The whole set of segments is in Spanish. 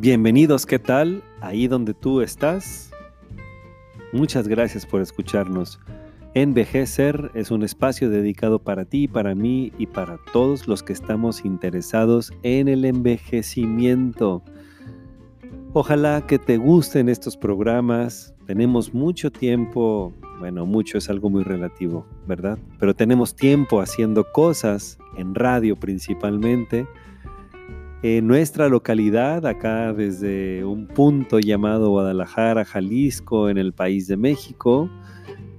Bienvenidos, ¿qué tal? Ahí donde tú estás. Muchas gracias por escucharnos. Envejecer es un espacio dedicado para ti, para mí y para todos los que estamos interesados en el envejecimiento. Ojalá que te gusten estos programas. Tenemos mucho tiempo, bueno, mucho es algo muy relativo, ¿verdad? Pero tenemos tiempo haciendo cosas en radio principalmente en nuestra localidad, acá desde un punto llamado Guadalajara, Jalisco, en el país de México,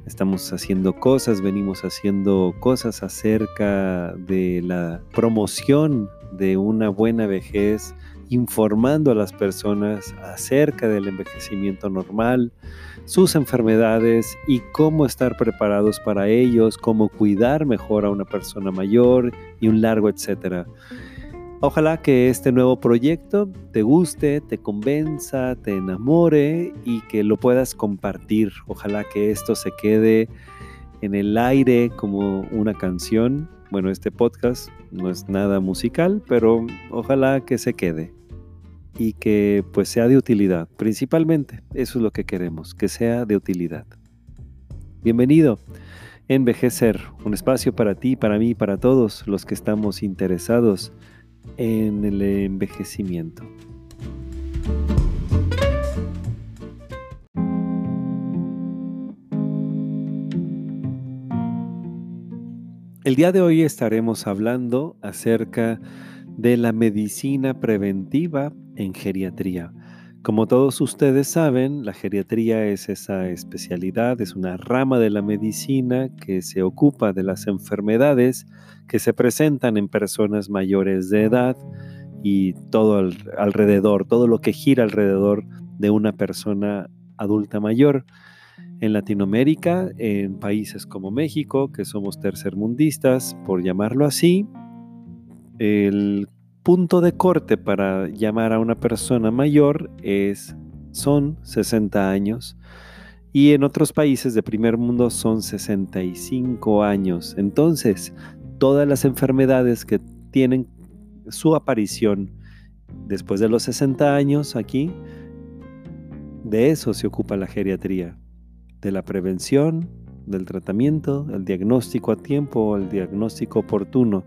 estamos haciendo cosas, venimos haciendo cosas acerca de la promoción de una buena vejez, informando a las personas acerca del envejecimiento normal, sus enfermedades y cómo estar preparados para ellos, cómo cuidar mejor a una persona mayor y un largo etcétera. Ojalá que este nuevo proyecto te guste, te convenza, te enamore y que lo puedas compartir. Ojalá que esto se quede en el aire como una canción. Bueno, este podcast no es nada musical, pero ojalá que se quede y que pues sea de utilidad. Principalmente, eso es lo que queremos, que sea de utilidad. Bienvenido. Envejecer, un espacio para ti, para mí, para todos los que estamos interesados en el envejecimiento. El día de hoy estaremos hablando acerca de la medicina preventiva en geriatría. Como todos ustedes saben, la geriatría es esa especialidad, es una rama de la medicina que se ocupa de las enfermedades que se presentan en personas mayores de edad y todo alrededor, todo lo que gira alrededor de una persona adulta mayor. En Latinoamérica, en países como México, que somos tercermundistas, por llamarlo así, el punto de corte para llamar a una persona mayor es son 60 años y en otros países de primer mundo son 65 años. Entonces, todas las enfermedades que tienen su aparición después de los 60 años aquí, de eso se ocupa la geriatría, de la prevención, del tratamiento, el diagnóstico a tiempo, el diagnóstico oportuno.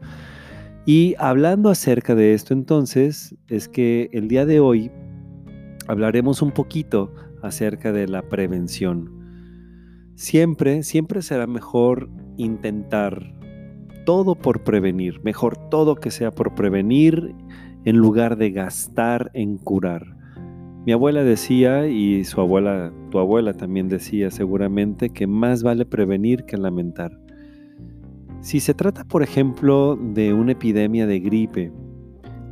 Y hablando acerca de esto entonces, es que el día de hoy hablaremos un poquito acerca de la prevención. Siempre, siempre será mejor intentar todo por prevenir, mejor todo que sea por prevenir en lugar de gastar en curar. Mi abuela decía, y su abuela, tu abuela también decía seguramente, que más vale prevenir que lamentar. Si se trata, por ejemplo, de una epidemia de gripe,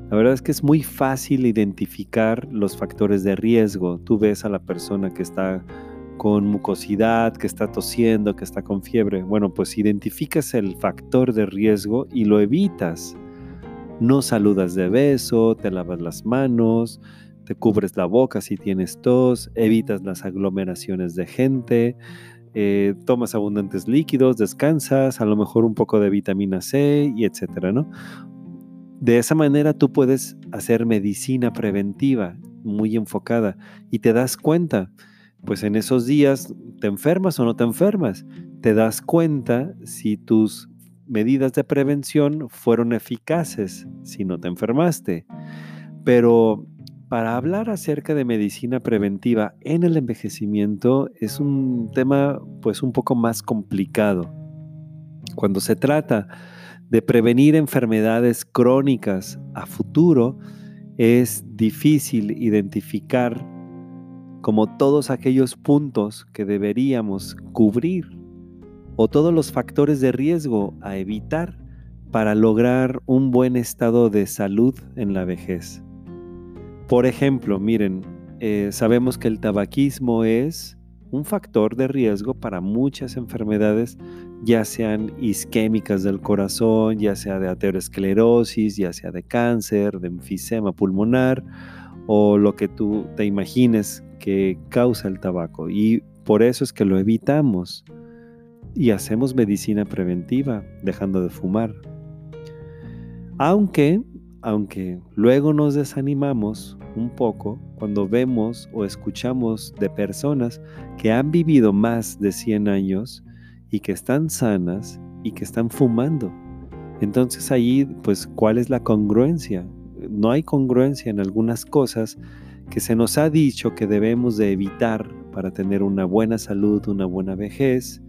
la verdad es que es muy fácil identificar los factores de riesgo. Tú ves a la persona que está con mucosidad, que está tosiendo, que está con fiebre. Bueno, pues identificas el factor de riesgo y lo evitas. No saludas de beso, te lavas las manos, te cubres la boca si tienes tos, evitas las aglomeraciones de gente, eh, tomas abundantes líquidos, descansas, a lo mejor un poco de vitamina C y etcétera, ¿no? De esa manera tú puedes hacer medicina preventiva muy enfocada y te das cuenta, pues en esos días te enfermas o no te enfermas, te das cuenta si tus medidas de prevención fueron eficaces, si no te enfermaste. Pero para hablar acerca de medicina preventiva en el envejecimiento es un tema pues un poco más complicado. Cuando se trata de prevenir enfermedades crónicas a futuro, es difícil identificar como todos aquellos puntos que deberíamos cubrir o todos los factores de riesgo a evitar para lograr un buen estado de salud en la vejez. Por ejemplo, miren, eh, sabemos que el tabaquismo es un factor de riesgo para muchas enfermedades, ya sean isquémicas del corazón, ya sea de aterosclerosis, ya sea de cáncer, de enfisema pulmonar o lo que tú te imagines que causa el tabaco. Y por eso es que lo evitamos y hacemos medicina preventiva dejando de fumar. Aunque aunque luego nos desanimamos un poco cuando vemos o escuchamos de personas que han vivido más de 100 años y que están sanas y que están fumando. Entonces ahí, pues, ¿cuál es la congruencia? No hay congruencia en algunas cosas que se nos ha dicho que debemos de evitar para tener una buena salud, una buena vejez.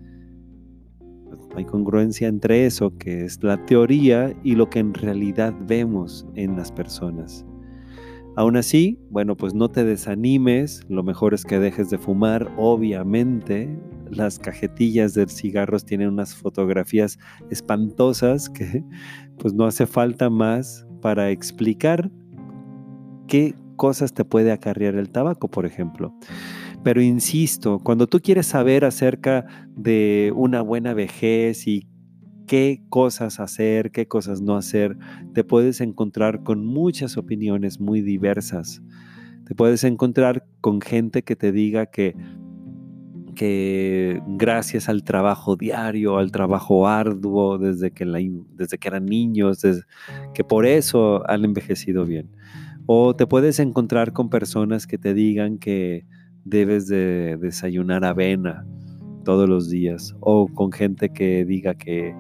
Hay congruencia entre eso, que es la teoría, y lo que en realidad vemos en las personas. Aún así, bueno, pues no te desanimes, lo mejor es que dejes de fumar, obviamente. Las cajetillas de cigarros tienen unas fotografías espantosas que pues no hace falta más para explicar qué cosas te puede acarrear el tabaco, por ejemplo. Pero insisto, cuando tú quieres saber acerca de una buena vejez y qué cosas hacer, qué cosas no hacer, te puedes encontrar con muchas opiniones muy diversas. Te puedes encontrar con gente que te diga que que gracias al trabajo diario, al trabajo arduo desde que, desde que eran niños, que por eso han envejecido bien. O te puedes encontrar con personas que te digan que debes de desayunar avena todos los días. O con gente que diga que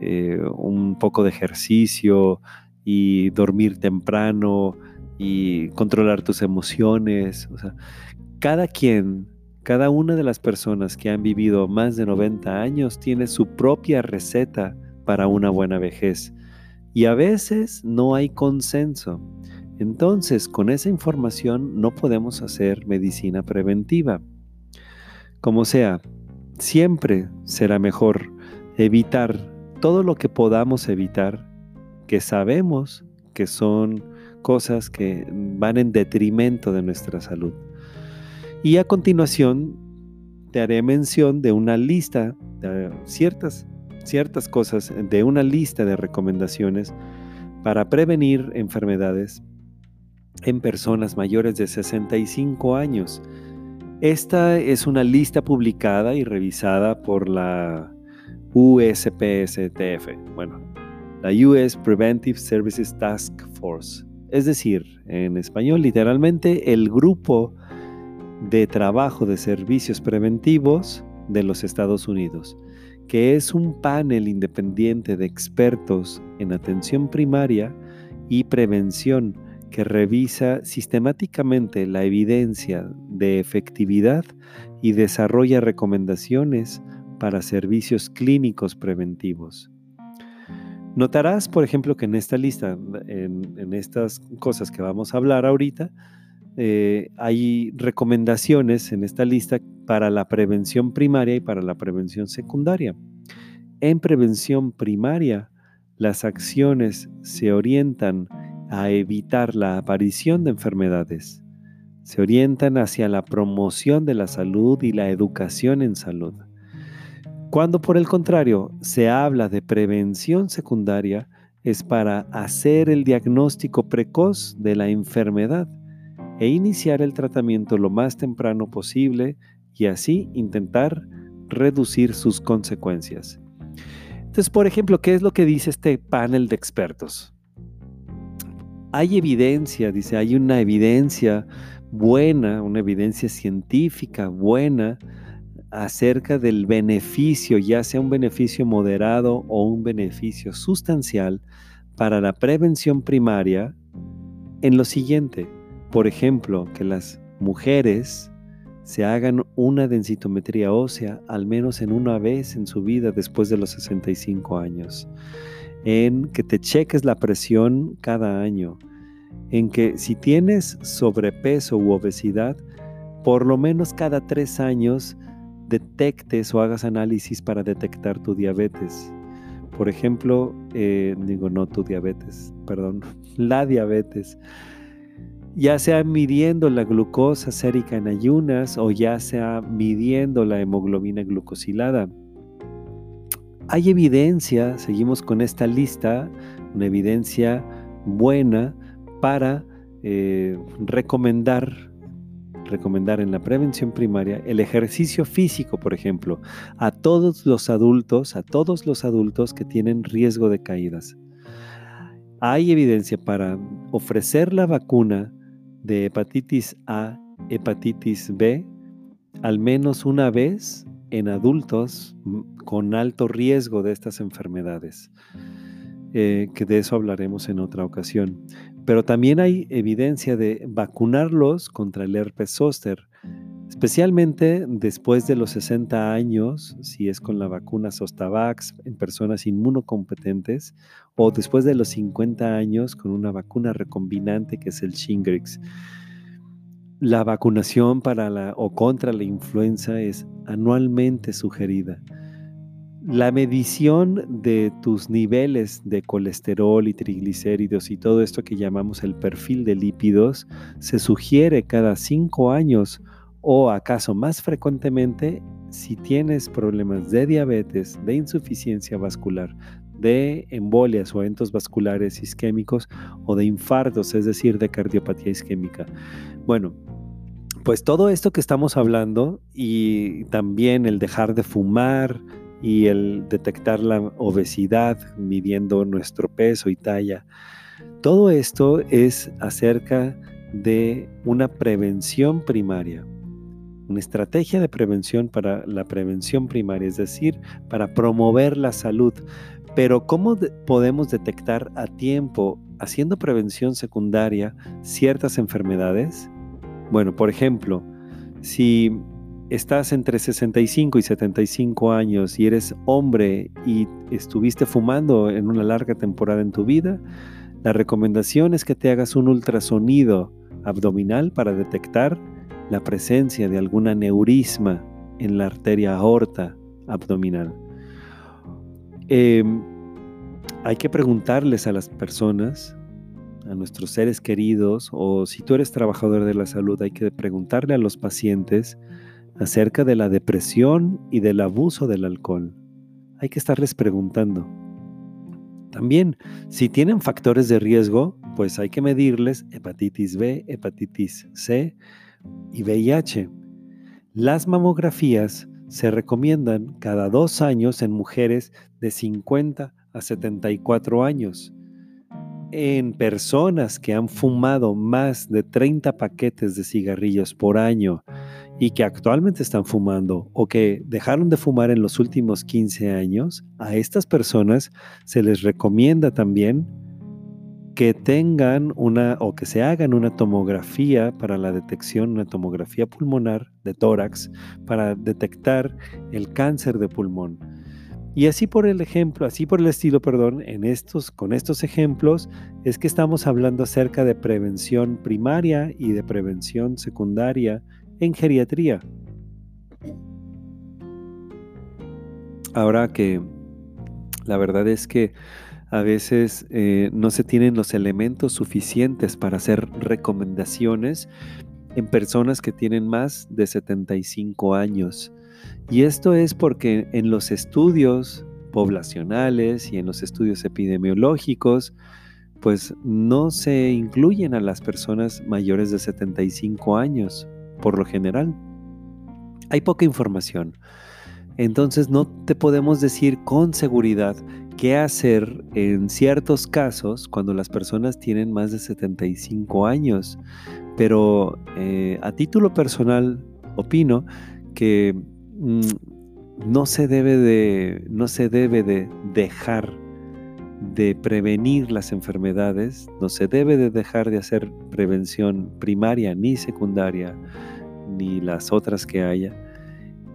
eh, un poco de ejercicio y dormir temprano y controlar tus emociones. Cada quien, cada una de las personas que han vivido más de 90 años tiene su propia receta para una buena vejez. Y a veces no hay consenso. Entonces, con esa información no podemos hacer medicina preventiva. Como sea, siempre será mejor evitar todo lo que podamos evitar, que sabemos que son cosas que van en detrimento de nuestra salud. Y a continuación te haré mención de una lista de ciertas, ciertas cosas, de una lista de recomendaciones para prevenir enfermedades en personas mayores de 65 años. Esta es una lista publicada y revisada por la USPSTF, bueno, la US Preventive Services Task Force, es decir, en español literalmente el grupo de trabajo de servicios preventivos de los Estados Unidos, que es un panel independiente de expertos en atención primaria y prevención que revisa sistemáticamente la evidencia de efectividad y desarrolla recomendaciones para servicios clínicos preventivos. Notarás, por ejemplo, que en esta lista, en, estas cosas que vamos a hablar ahorita, eh, hay recomendaciones en esta lista para la prevención primaria y para la prevención secundaria. En prevención primaria, las acciones se orientan a evitar la aparición de enfermedades. Se orientan hacia la promoción de la salud y la educación en salud. Cuando por el contrario se habla de prevención secundaria, es para hacer el diagnóstico precoz de la enfermedad e iniciar el tratamiento lo más temprano posible y así intentar reducir sus consecuencias. Entonces, por ejemplo, ¿qué es lo que dice este panel de expertos? Hay evidencia, dice, hay una evidencia buena, una evidencia científica buena acerca del beneficio, ya sea un beneficio moderado o un beneficio sustancial para la prevención primaria en lo siguiente. Por ejemplo, que las mujeres se hagan una densitometría ósea al menos en una vez en su vida después de los 65 años. En que te cheques la presión cada año. En que si tienes sobrepeso u obesidad, por lo menos cada tres años detectes o hagas análisis para detectar tu diabetes. Por ejemplo, eh, digo no tu diabetes, perdón, la diabetes. Ya sea midiendo la glucosa sérica en ayunas o ya sea midiendo la hemoglobina glucosilada. Hay evidencia, seguimos con esta lista, una evidencia buena para eh, recomendar recomendar en la prevención primaria el ejercicio físico, por ejemplo, a todos los adultos, a todos los adultos que tienen riesgo de caídas. hay evidencia para ofrecer la vacuna de hepatitis A, hepatitis B, al menos una vez en adultos con alto riesgo de estas enfermedades, eh, que de eso hablaremos en otra ocasión. Pero también hay evidencia de vacunarlos contra el herpes zóster, especialmente después de los 60 años, si es con la vacuna Zostavax en personas inmunocompetentes, o después de los 50 años con una vacuna recombinante que es el Shingrix. La vacunación para la o contra la influenza es anualmente sugerida. La medición de tus niveles de colesterol y triglicéridos y todo esto que llamamos el perfil de lípidos se sugiere cada cinco años o acaso más frecuentemente si tienes problemas de diabetes, de insuficiencia vascular, de embolias o eventos vasculares isquémicos o de infartos, es decir, de cardiopatía isquémica. Bueno, pues todo esto que estamos hablando y también el dejar de fumar y el detectar la obesidad midiendo nuestro peso y talla, todo esto es acerca de una prevención primaria una estrategia de prevención para la prevención primaria, es decir, para promover la salud. Pero ¿cómo podemos detectar a tiempo, haciendo prevención secundaria, ciertas enfermedades? Bueno, por ejemplo, si estás entre 65 y 75 años y eres hombre y estuviste fumando en una larga temporada en tu vida, la recomendación es que te hagas un ultrasonido abdominal para detectar la presencia de algún aneurisma en la arteria aorta abdominal. Em, hay que preguntarles a las personas, a nuestros seres queridos, o si tú eres trabajador de la salud, hay que preguntarle a los pacientes acerca de la depresión y del abuso del alcohol. Hay que estarles preguntando. También, si tienen factores de riesgo, pues hay que medirles hepatitis B, hepatitis C, y VIH. Las mamografías se recomiendan cada dos años en mujeres de 50 a 74 años. En personas que han fumado más de 30 paquetes de cigarrillos por año y que actualmente están fumando o que dejaron de fumar en los últimos 15 años, a estas personas se les recomienda también que tengan una o que se hagan una tomografía para la detección, una tomografía pulmonar de tórax para detectar el cáncer de pulmón. Y así por el ejemplo, así por el estilo, perdón, en estos, con estos ejemplos es que estamos hablando acerca de prevención primaria y de prevención secundaria en geriatría. Ahora que la verdad es que a veces eh, no se tienen los elementos suficientes para hacer recomendaciones en personas que tienen más de 75 años. Y esto es porque en los estudios poblacionales y en los estudios epidemiológicos, pues no se incluyen a las personas mayores de 75 años, por lo general. Hay poca información. Entonces no te podemos decir con seguridad qué hacer en ciertos casos cuando las personas tienen más de 75 años. Pero eh, a título personal, opino que mm, no, se debe de, no se debe de dejar de prevenir las enfermedades, no se debe de dejar de hacer prevención primaria ni secundaria, ni las otras que haya,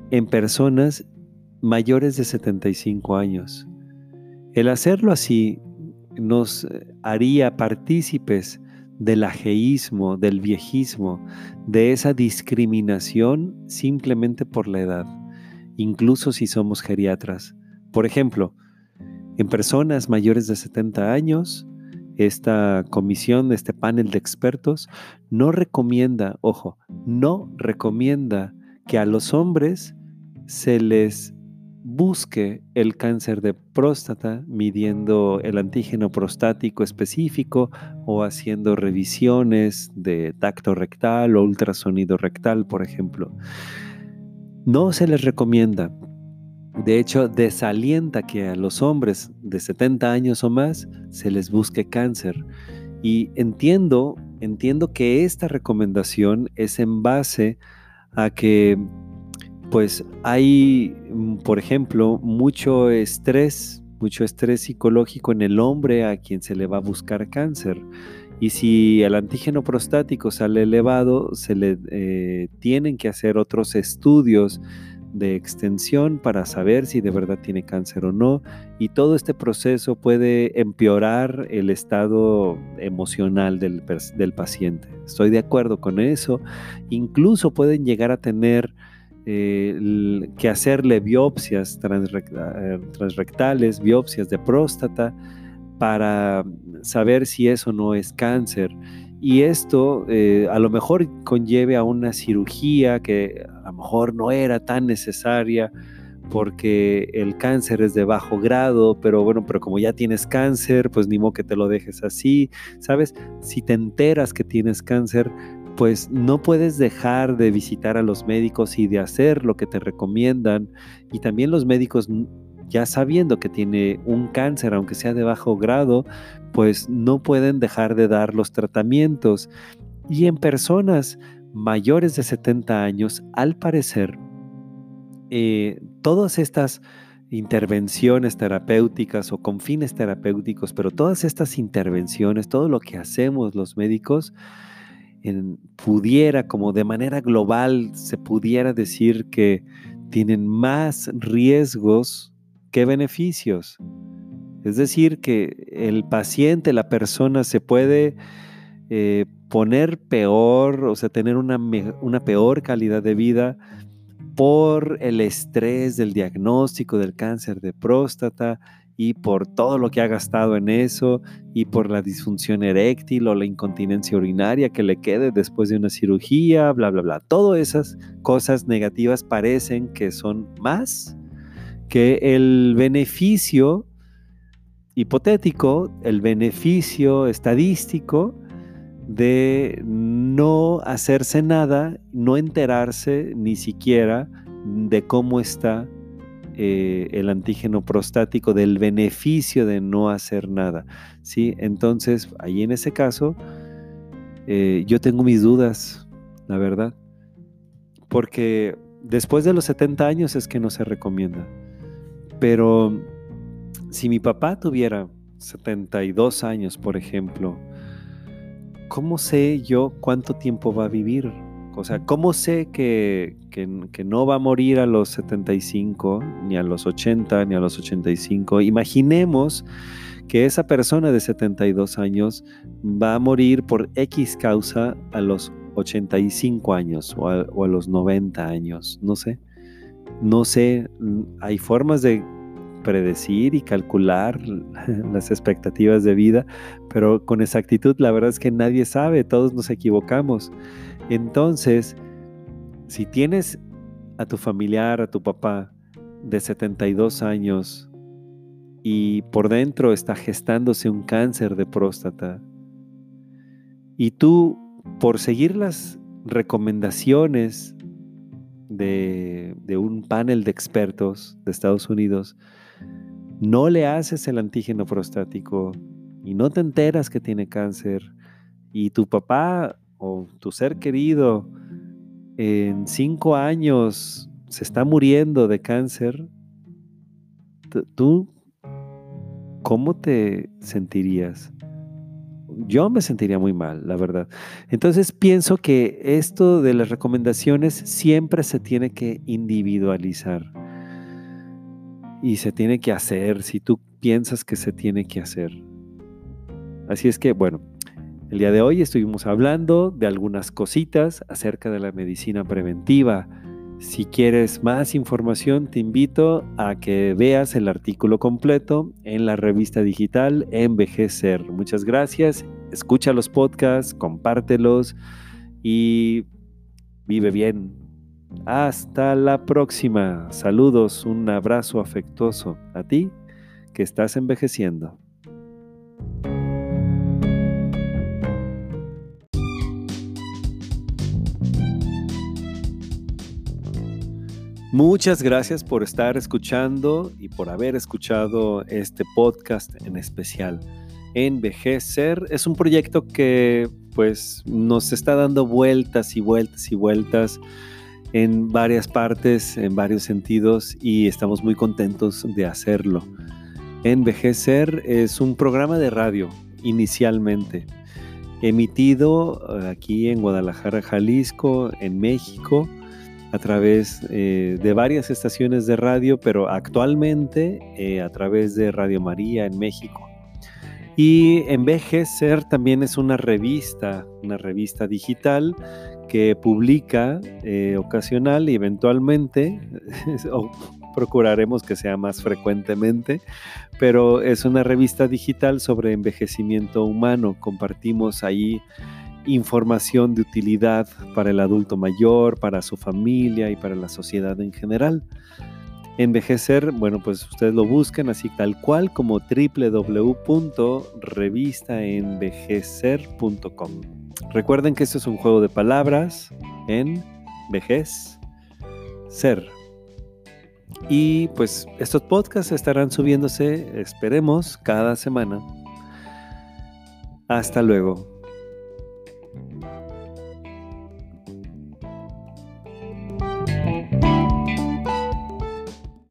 en personas mayores de 75 años. El hacerlo así nos eh, haría partícipes del ajeísmo, del viejismo, de esa discriminación simplemente por la edad, incluso si somos geriatras. Por ejemplo, en personas mayores de 70 años, esta comisión, este panel de expertos, no recomienda, ojo, no recomienda que a los hombres se les busque el cáncer de próstata midiendo el antígeno prostático específico o haciendo revisiones de tacto rectal o ultrasonido rectal, por ejemplo. No se les recomienda. De hecho, desalienta que a los hombres de 70 años o más se les busque cáncer. Y entiendo, entiendo que esta recomendación es en base a que pues hay, mm, por ejemplo, mucho estrés, mucho estrés psicológico en el hombre a quien se le va a buscar cáncer. Y si el antígeno prostático sale elevado, se le eh, tienen que hacer otros estudios de extensión para saber si de verdad tiene cáncer o no. Y todo este proceso puede empeorar el estado emocional del, del paciente. Estoy de acuerdo con eso. Incluso pueden llegar a tener eh, que hacerle biopsias eh, transrectales, biopsias de próstata, para saber si eso no es cáncer. Y esto eh, a lo mejor conlleve a una cirugía que a lo mejor no era tan necesaria porque el cáncer es de bajo grado, pero bueno, pero como ya tienes cáncer, pues ni modo que te lo dejes así, ¿sabes? Si te enteras que tienes cáncer, pues no puedes dejar de visitar a los médicos y de hacer lo que te recomiendan. Y también los médicos, ya sabiendo que tiene un cáncer, aunque sea de bajo grado, pues no pueden dejar de dar los tratamientos. Y en personas mayores de 70 años, al parecer, eh, todas estas intervenciones terapéuticas o con fines terapéuticos, pero todas estas intervenciones, todo lo que hacemos los médicos, pudiera, como de manera global, se pudiera decir que tienen más riesgos que beneficios. Es decir, que el paciente, la persona se puede eh, poner peor, o sea, tener una, una peor calidad de vida por el estrés del diagnóstico del cáncer de próstata y por todo lo que ha gastado en eso y por la disfunción eréctil o la incontinencia urinaria que le quede después de una cirugía, bla, bla, bla. Todas esas cosas negativas parecen que son más que el beneficio hipotético, el beneficio estadístico de no hacerse nada, no enterarse ni siquiera de cómo está eh, el antígeno prostático del beneficio de no hacer nada. ¿sí? Entonces, ahí en ese caso, eh, yo tengo mis dudas, la verdad, porque después de los 70 años es que no se recomienda. Pero si mi papá tuviera 72 años, por ejemplo, ¿cómo sé yo cuánto tiempo va a vivir? O sea, ¿cómo sé que, no va a morir a los 75, ni a los 80, ni a los 85? Imaginemos que esa persona de 72 años va a morir por X causa a los 85 años o a, o a los 90 años, no sé. No sé, hay formas de predecir y calcular las expectativas de vida, pero con exactitud la verdad es que nadie sabe, todos nos equivocamos. Entonces, si tienes a tu familiar, a tu papá de 72 años y por dentro está gestándose un cáncer de próstata, y tú, por seguir las recomendaciones de, de, un panel de expertos de Estados Unidos, no le haces el antígeno prostático y no te enteras que tiene cáncer, y tu papá o tu ser querido en cinco años se está muriendo de cáncer, ¿tú cómo te sentirías? Yo me sentiría muy mal, la verdad. Entonces pienso que esto de las recomendaciones siempre se tiene que individualizar y se tiene que hacer si tú piensas que se tiene que hacer. Así es que, bueno, el día de hoy estuvimos hablando de algunas cositas acerca de la medicina preventiva. Si quieres más información, te invito a que veas el artículo completo en la revista digital Envejecer. Muchas gracias. Escucha los podcasts, compártelos y vive bien. Hasta la próxima. Saludos, un abrazo afectuoso a ti que estás envejeciendo. Muchas gracias por estar escuchando y por haber escuchado este podcast en especial. Envejecer es un proyecto que pues nos está dando vueltas y vueltas y vueltas en varias partes, en varios sentidos y estamos muy contentos de hacerlo. Envejecer es un programa de radio inicialmente, emitido eh, aquí en Guadalajara, Jalisco, en México, a través eh, de varias estaciones de radio, pero actualmente eh, a través de Radio María en México. Y Envejecer también es una revista, una revista digital que publica ocasional y eventualmente, procuraremos que sea más frecuentemente, pero es una revista digital sobre envejecimiento humano. Compartimos ahí información de utilidad para el adulto mayor, para su familia y para la sociedad en general. Envejecer, bueno, pues ustedes lo buscan así tal cual como www.revistaenvejecer.com. Recuerden que esto es un juego de palabras en vejez, ser. Y pues estos podcasts estarán subiéndose, esperemos, cada semana. Hasta luego. thank you